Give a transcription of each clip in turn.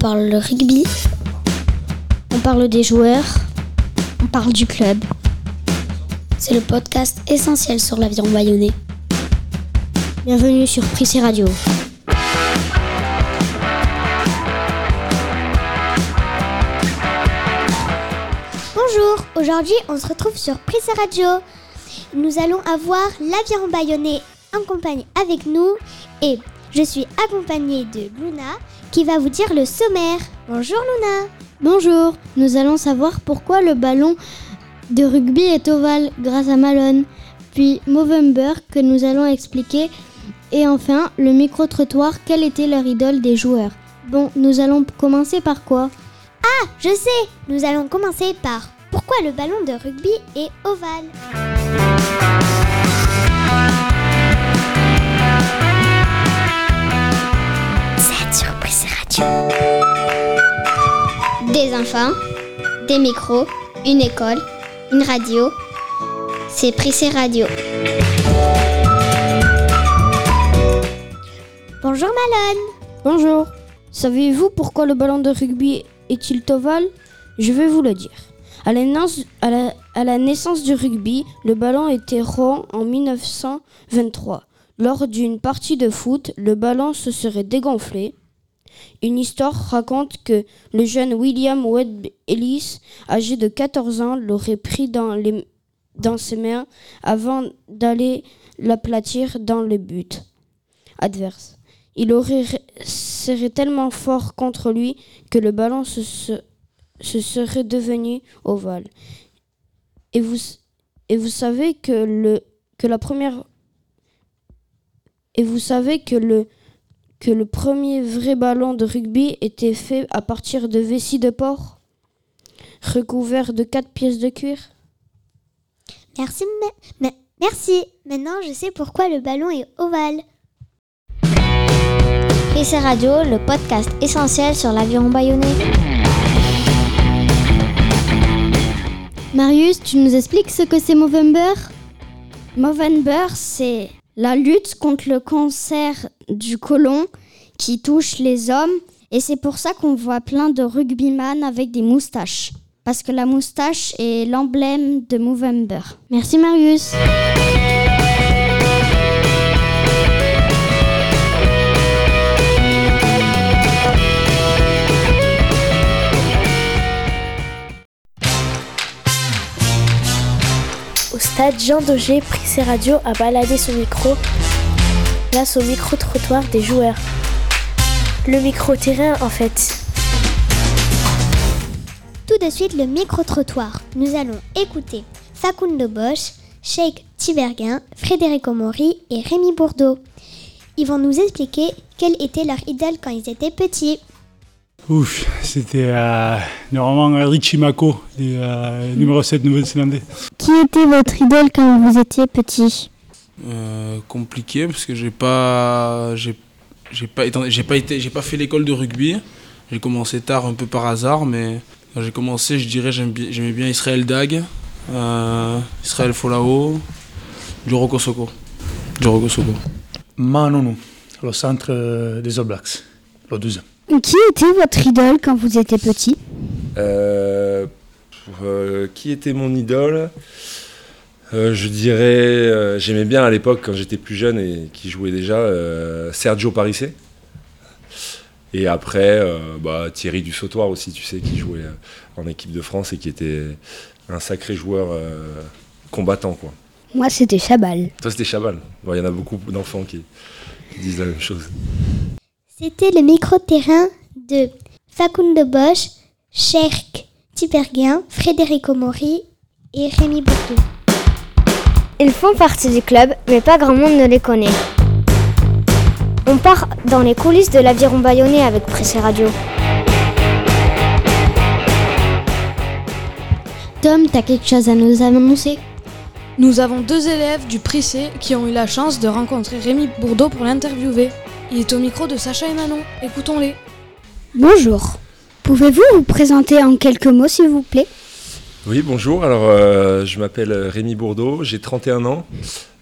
On parle le rugby. On parle des joueurs. On parle du club. C'est le podcast essentiel sur l'aviron bayonnais. Bienvenue sur Prissé Radio. Bonjour, aujourd'hui on se retrouve sur Prissé Radio. Nous allons avoir l'aviron bayonnais en compagnie avec nous et je suis accompagnée de Luna qui va vous dire le sommaire. Bonjour Luna. Bonjour, nous allons savoir pourquoi le ballon de rugby est ovale grâce à Malone, puis Movember que nous allons expliquer, et enfin le micro-trottoir, quelle était leur idole des joueurs. Bon, nous allons commencer par quoi? Ah, je sais, nous allons commencer par pourquoi le ballon de rugby est ovale. Enfants, des micros, une école, une radio. C'est Prissé Radio. Bonjour Malone. Bonjour. Savez-vous pourquoi le ballon de rugby est-il ovale? Je vais vous le dire. À la, naissance, à, la, à la naissance du rugby, le ballon était rond en 1923. Lors d'une partie de foot, le ballon se serait dégonflé. Une histoire raconte que le jeune William Webb Ellis, âgé de 14 ans, l'aurait pris dans, ses mains avant d'aller l'aplatir dans le but adverse. Il aurait serré tellement fort contre lui que le ballon se, se, se serait devenu ovale. Et vous, savez la première et vous savez que le, que le premier vrai ballon de rugby était fait à partir de vessie de porc, recouvert de quatre pièces de cuir Merci, mais, merci. Maintenant, je sais pourquoi le ballon est ovale. Prissé Radio, le podcast essentiel sur l'aviron bayonnais. Marius, tu nous expliques ce que c'est Movember? Movember, c'est la lutte contre le cancer du côlon qui touche les hommes. Et c'est pour ça qu'on voit plein de rugbyman avec des moustaches. Parce que la moustache est l'emblème de Movember. Merci Marius. Stade, Jean Daugé, Prissé Radio, a baladé son micro place au micro-trottoir des joueurs. Le micro-terrain, en fait. Tout de suite, le micro-trottoir. Nous allons écouter Facundo Bosch, Sheikh Tiberguin, Frédéric Omori et Rémi Bourdeau. Ils vont nous expliquer quelle était leur idole quand ils étaient petits. Ouf, c'était euh, normalement Richie Mako, euh, numéro 7 Nouvelle-Zélandais. Qui était votre idole quand vous étiez petit euh, Compliqué parce que j'ai pas, j'ai, j'ai pas, étant- j'ai pas été, j'ai pas fait l'école de rugby. J'ai commencé tard, un peu par hasard, mais quand j'ai commencé, je dirais j'aime bien- j'aimais bien Israël Dag, euh, Israël Folao, Joro Kosoko. Joro Kosoko. Manonou, le centre euh, des All Blacks, le 12. Qui était votre idole quand vous étiez petit? Euh, qui était mon idole Euh, Je dirais, euh, j'aimais bien à l'époque quand j'étais plus jeune et qui jouait déjà euh, Sergio Parissé. Et après, euh, bah, Thierry Dussautoir aussi, tu sais, qui jouait euh, en équipe de France et qui était un sacré joueur euh, combattant. Quoi. Moi, c'était Chabal. Toi, c'était Chabal. Bon, Il y en a beaucoup d'enfants qui, qui disent la même chose. C'était le micro-terrain de Facundo Bosch, Sheikh Tiberguin, Frédéric Omori et Rémi Bourdeau. Ils font partie du club, mais pas grand monde ne les connaît. On part dans les coulisses de l'aviron bayonnais avec Pressé Radio. Tom, t'as quelque chose à nous annoncer? Nous avons deux élèves du Prissé qui ont eu la chance de rencontrer Rémi Bourdeau pour l'interviewer. Il est au micro de Sacha et Manon. Écoutons-les. Bonjour. Pouvez-vous vous présenter en quelques mots, s'il vous plaît? Oui, bonjour. Alors, euh, je m'appelle Rémi Bourdeau, j'ai 31 ans.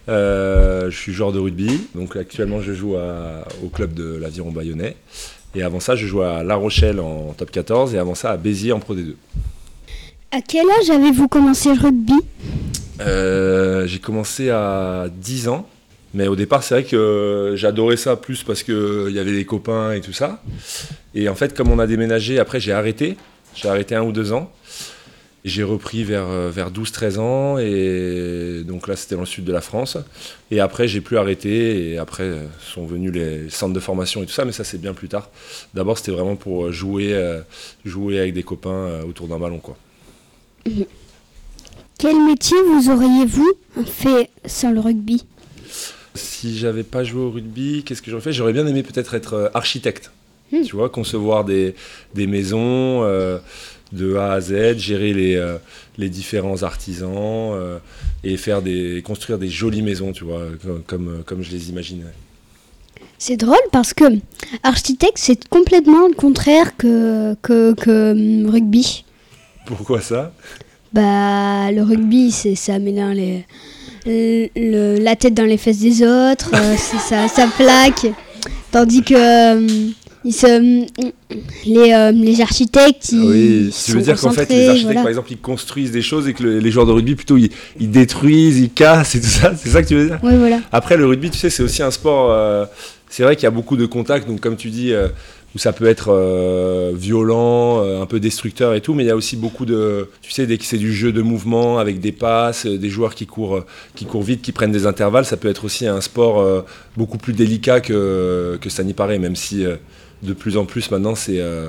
Euh, je suis joueur de rugby. Donc, actuellement, je joue à- au club de l'Aviron Bayonnais. Et avant ça, je jouais à La Rochelle en top 14 et avant ça à Béziers en Pro D2. À quel âge avez-vous commencé le rugby? Euh, j'ai commencé à 10 ans. Mais au départ, c'est vrai que j'adorais ça plus parce qu'il y avait des copains et tout ça. Et en fait, comme on a déménagé, après j'ai arrêté. J'ai arrêté un ou deux ans. J'ai repris vers, euh, vers 12-13 ans. Et donc là, c'était dans le sud de la France. Et après, j'ai plus arrêté. Et après, euh, sont venus les centres de formation et tout ça. Mais ça, c'est bien plus tard. D'abord, c'était vraiment pour jouer, euh, jouer avec des copains autour d'un ballon. Quoi. Quel métier vous auriez-vous fait sans le rugby? Si j'avais pas joué au rugby, qu'est-ce que j'aurais fait? J'aurais bien aimé peut-être être euh, architecte. Tu vois, concevoir des, des maisons euh, de A à Z, gérer les, euh, les différents artisans euh, et faire des, construire des jolies maisons, tu vois, comme, comme, comme je les imagine. C'est drôle parce que architecte, c'est complètement le contraire que, que, que hum, rugby. Pourquoi ça? Bah, le rugby, c'est ça met dans les, le- le- la tête dans les fesses des autres, euh, ça plaque. Tandis que hum, ils se, hum, les, euh, les architectes, ils, Oui, tu veux dire qu'en fait, les architectes, voilà. par exemple, ils construisent des choses et que le- les joueurs de rugby, plutôt, ils, ils détruisent, ils cassent et tout ça C'est ça que tu veux dire? Ouais, voilà. Après, le rugby, tu sais, c'est aussi un sport. euh, c'est vrai qu'il y a beaucoup de contacts, donc comme tu dis, euh, où ça peut être euh, violent, euh, un peu destructeur et tout, mais il y a aussi beaucoup de. Tu sais, dès que c'est du jeu de mouvement avec des passes, euh, des joueurs qui courent, qui courent vite, qui prennent des intervalles, ça peut être aussi un sport euh, beaucoup plus délicat que, que ça n'y paraît, même si euh, de plus en plus maintenant, c'est. Euh,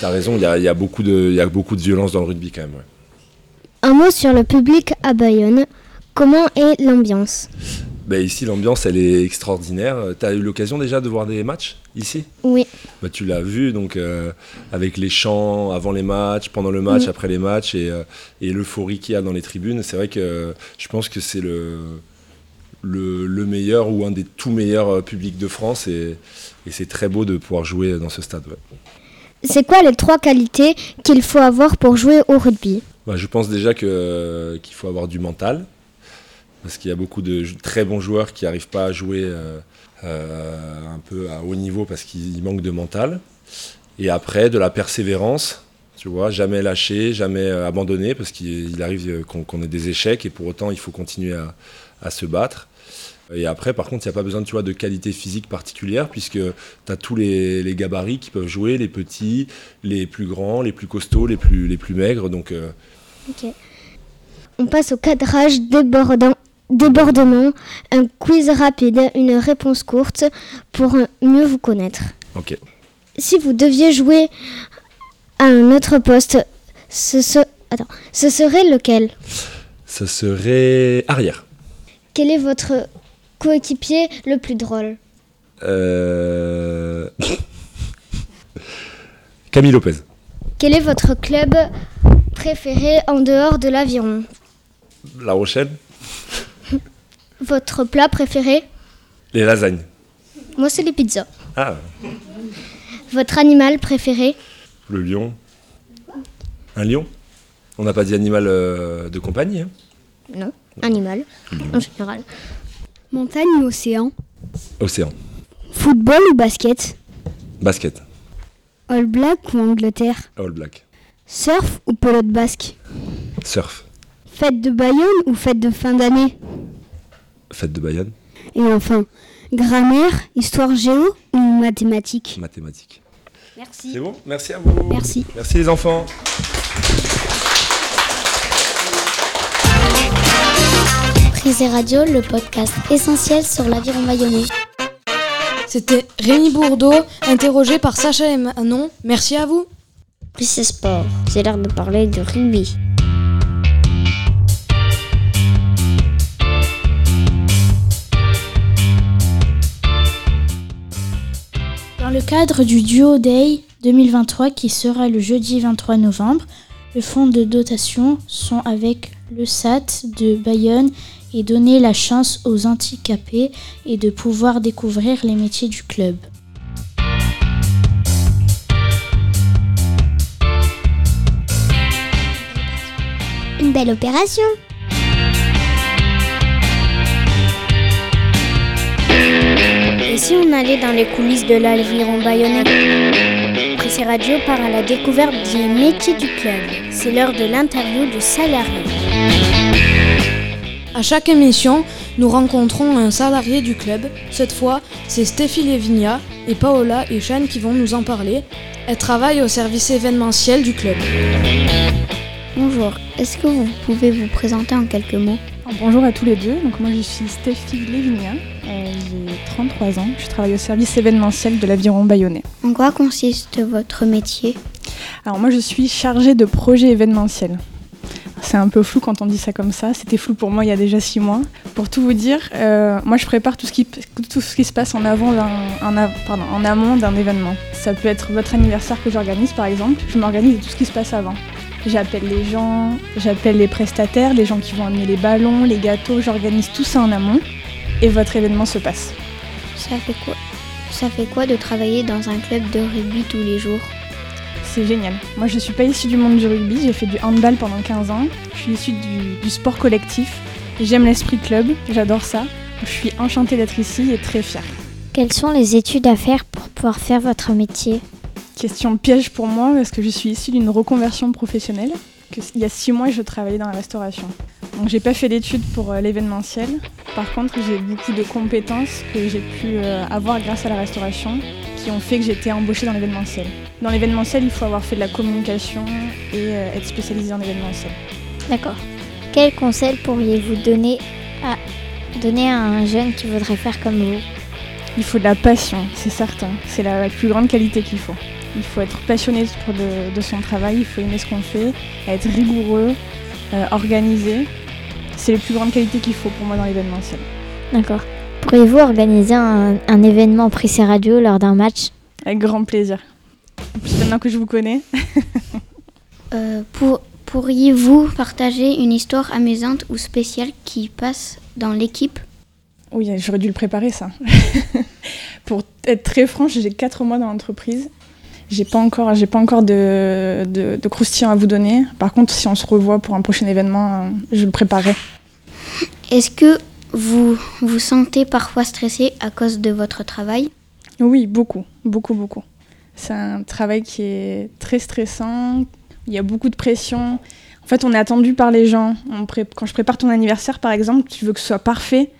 T'as raison, il y a, il y a beaucoup de, y a beaucoup de violence dans le rugby quand même. ouais. Un mot sur le public à Bayonne. Comment est l'ambiance? Ben, ici, l'ambiance, elle est extraordinaire. Tu as eu l'occasion déjà de voir des matchs ici? Oui. Bah, tu l'as vu, donc euh, avec les chants avant les matchs, pendant le match, après les matchs et, euh, et l'euphorie qu'il y a dans les tribunes. C'est vrai que euh, je pense que c'est le, le, le meilleur ou un des tout meilleurs euh, publics de France et, et c'est très beau de pouvoir jouer dans ce stade. ouais. C'est quoi les trois qualités qu'il faut avoir pour jouer au rugby? Bah, je pense déjà que- qu'il faut avoir du mental, parce qu'il y a beaucoup de très bons joueurs qui n'arrivent pas à jouer euh, euh, un peu à haut niveau parce qu'ils manquent de mental. Et après, de la persévérance, tu vois, jamais lâcher, jamais abandonner, parce qu'il il arrive qu'on qu'on ait des échecs et pour autant, il faut continuer à, à se battre. Et après, par contre, il n'y a pas besoin tu vois, de qualité physique particulière, puisque tu as tous les, les gabarits qui peuvent jouer, les petits, les plus grands, les plus costauds, les plus, les plus maigres. Donc, euh, On passe au cadrage débordant, débordement, un quiz rapide, une réponse courte pour mieux vous connaître. ok. Si vous deviez jouer à un autre poste, ce, attends, ce serait lequel? Ce serait arrière. Quel est votre coéquipier le plus drôle Euh, Camille Lopez. Quel est votre club préféré en dehors de l'aviron La Rochelle. Votre plat préféré Les lasagnes. Moi, c'est les pizzas. Ah, Votre animal préféré le lion. Un lion On n'a pas dit animal euh, de compagnie. hein Non, animal, en général. Montagne ou océan Océan. Football ou basket Basket. All Black ou Angleterre All black. Surf ou pelote basque Surf. Fête de Bayonne ou fête de fin d'année Fête de Bayonne. Et enfin, grammaire, histoire géo ou mathématiques Mathématiques. Merci. C'est bon? Merci à vous. Merci. Merci les enfants. Et Radio, le podcast essentiel sur l'aviron bayonnais. C'était Rémi Bourdeau, interrogé par Sacha et Manon. Merci à vous. Plus c'est sport, c'est l'heure de parler de rugby. Dans le cadre du Duo Day 2023 qui sera le jeudi 23 novembre, le fonds de dotation sont avec le SAT de Bayonne et donner la chance aux handicapés et de pouvoir découvrir les métiers du club. Une belle opération. Et si on allait dans les coulisses de l'aviron bayonnais? Radio part à la découverte des métiers du club. C'est l'heure de l'interview du salarié. À chaque émission, nous rencontrons un salarié du club. Cette fois, c'est Stéphie Lévigna et Paola et Shane qui vont nous en parler. Elles travaillent au service événementiel du club. Bonjour, est-ce que vous pouvez vous présenter en quelques mots? Bonjour à tous les deux, donc moi je suis Stéphie Lévigna, euh, j'ai 33 ans, je travaille au service événementiel de l'aviron bayonnais. En quoi consiste votre métier? Alors moi je suis chargée de projet événementiel. C'est un peu flou quand on dit ça comme ça, c'était flou pour moi il y a déjà 6 mois. Pour tout vous dire, euh, moi je prépare tout ce, qui, tout ce qui se passe en, avant en, pardon, en amont d'un événement. Ça peut être votre anniversaire que j'organise par exemple, je m'organise tout ce qui se passe avant. J'appelle les gens, j'appelle les prestataires, les gens qui vont amener les ballons, les gâteaux, j'organise tout ça en amont et votre événement se passe. Ça fait quoi Ça fait quoi de travailler dans un club de rugby tous les jours? C'est génial. Moi je suis pas issue du monde du rugby, j'ai fait du handball pendant 15 ans. Je suis issue du, du sport collectif. J'aime l'esprit club, j'adore ça. Je suis enchantée d'être ici et très fière. Quelles sont les études à faire pour pouvoir faire votre métier? Question piège pour moi parce que je suis issue d'une reconversion professionnelle. Il y a six mois, je travaillais dans la restauration. Donc j'ai pas fait d'études pour euh, l'événementiel. Par contre, j'ai beaucoup de compétences que j'ai pu euh, avoir grâce à la restauration qui ont fait que j'étais embauchée dans l'événementiel. Dans l'événementiel, il faut avoir fait de la communication et euh, être spécialisé en événementiel. D'accord. Quel conseil pourriez-vous donner à, donner à un jeune qui voudrait faire comme vous? Il faut de la passion, c'est certain. C'est la plus grande qualité qu'il faut. Il faut être passionné de, son travail, il faut aimer ce qu'on fait, être rigoureux, euh, organisé. C'est les plus grandes qualités qu'il faut pour moi dans l'événementiel. D'accord. Pourriez-vous organiser un, événement Prissé Radio lors d'un match? Avec grand plaisir. maintenant que je vous connais. Euh, pourriez-vous partager une histoire amusante ou spéciale qui passe dans l'équipe? Oui, j'aurais dû le préparer ça. Pour être très franche, j'ai 4 mois dans l'entreprise j'ai pas encore, j'ai pas encore de, de, croustillant à vous donner. Par contre, si on se revoit pour un prochain événement, euh, je le préparerai. Est-ce que vous vous sentez parfois stressé à cause de votre travail? Oui, beaucoup, beaucoup, beaucoup. C'est un travail qui est très stressant. Il y a beaucoup de pression. En fait, on est attendu par les gens. Quand je prépare ton anniversaire, par exemple, tu veux que ce soit parfait.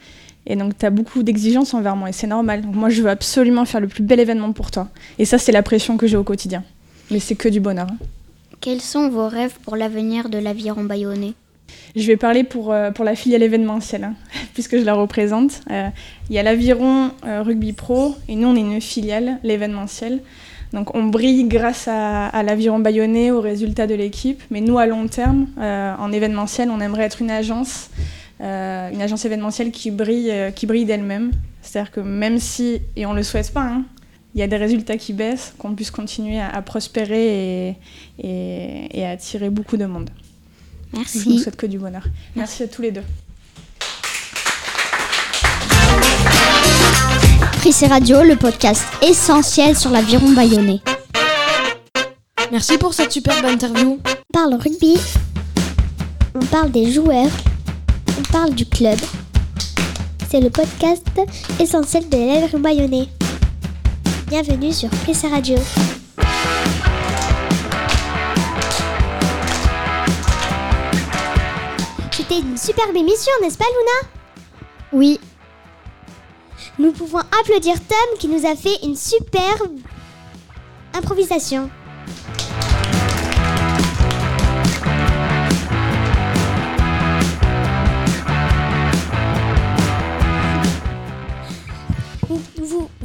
Et donc, tu as beaucoup d'exigences envers moi et c'est normal. Donc, moi, je veux absolument faire le plus bel événement pour toi. Et ça, c'est la pression que j'ai au quotidien. Mais c'est que du bonheur. Hein. Quels sont vos rêves pour l'avenir de l'aviron bayonnais? Je vais parler pour, euh, pour la filiale événementielle, hein, puisque je la représente. Euh, il y a l'Aviron euh, Rugby Pro, et nous, on est une filiale, l'événementiel. Donc on brille grâce à, à l'aviron bayonnais, aux résultats de l'équipe. Mais nous, à long terme, en événementiel, on aimerait être une agence euh, une agence événementielle qui brille, euh, qui brille d'elle-même. C'est-à-dire que même si, et on ne le souhaite pas, hein, il y a des résultats qui baissent, qu'on puisse continuer à, prospérer et, et, à attirer beaucoup de monde. Merci. Je ne souhaite que du bonheur. Merci à tous les deux. Prissé Radio, le podcast essentiel sur l'aviron bayonnais. Merci pour cette superbe interview. On parle rugby, on parle des joueurs parle du club. C'est le podcast essentiel de l'élève bayonnais. Bienvenue sur PC Radio. C'était une superbe émission, n'est-ce pas Luna? Oui. Nous pouvons applaudir Tom qui nous a fait une superbe improvisation.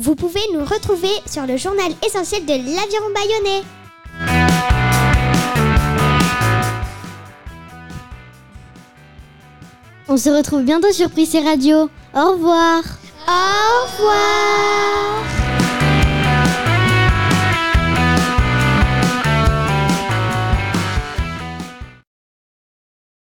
Vous pouvez nous retrouver sur le journal essentiel de l'Aviron Bayonnais. On se retrouve bientôt sur Prissé Radio. Au revoir. Au revoir.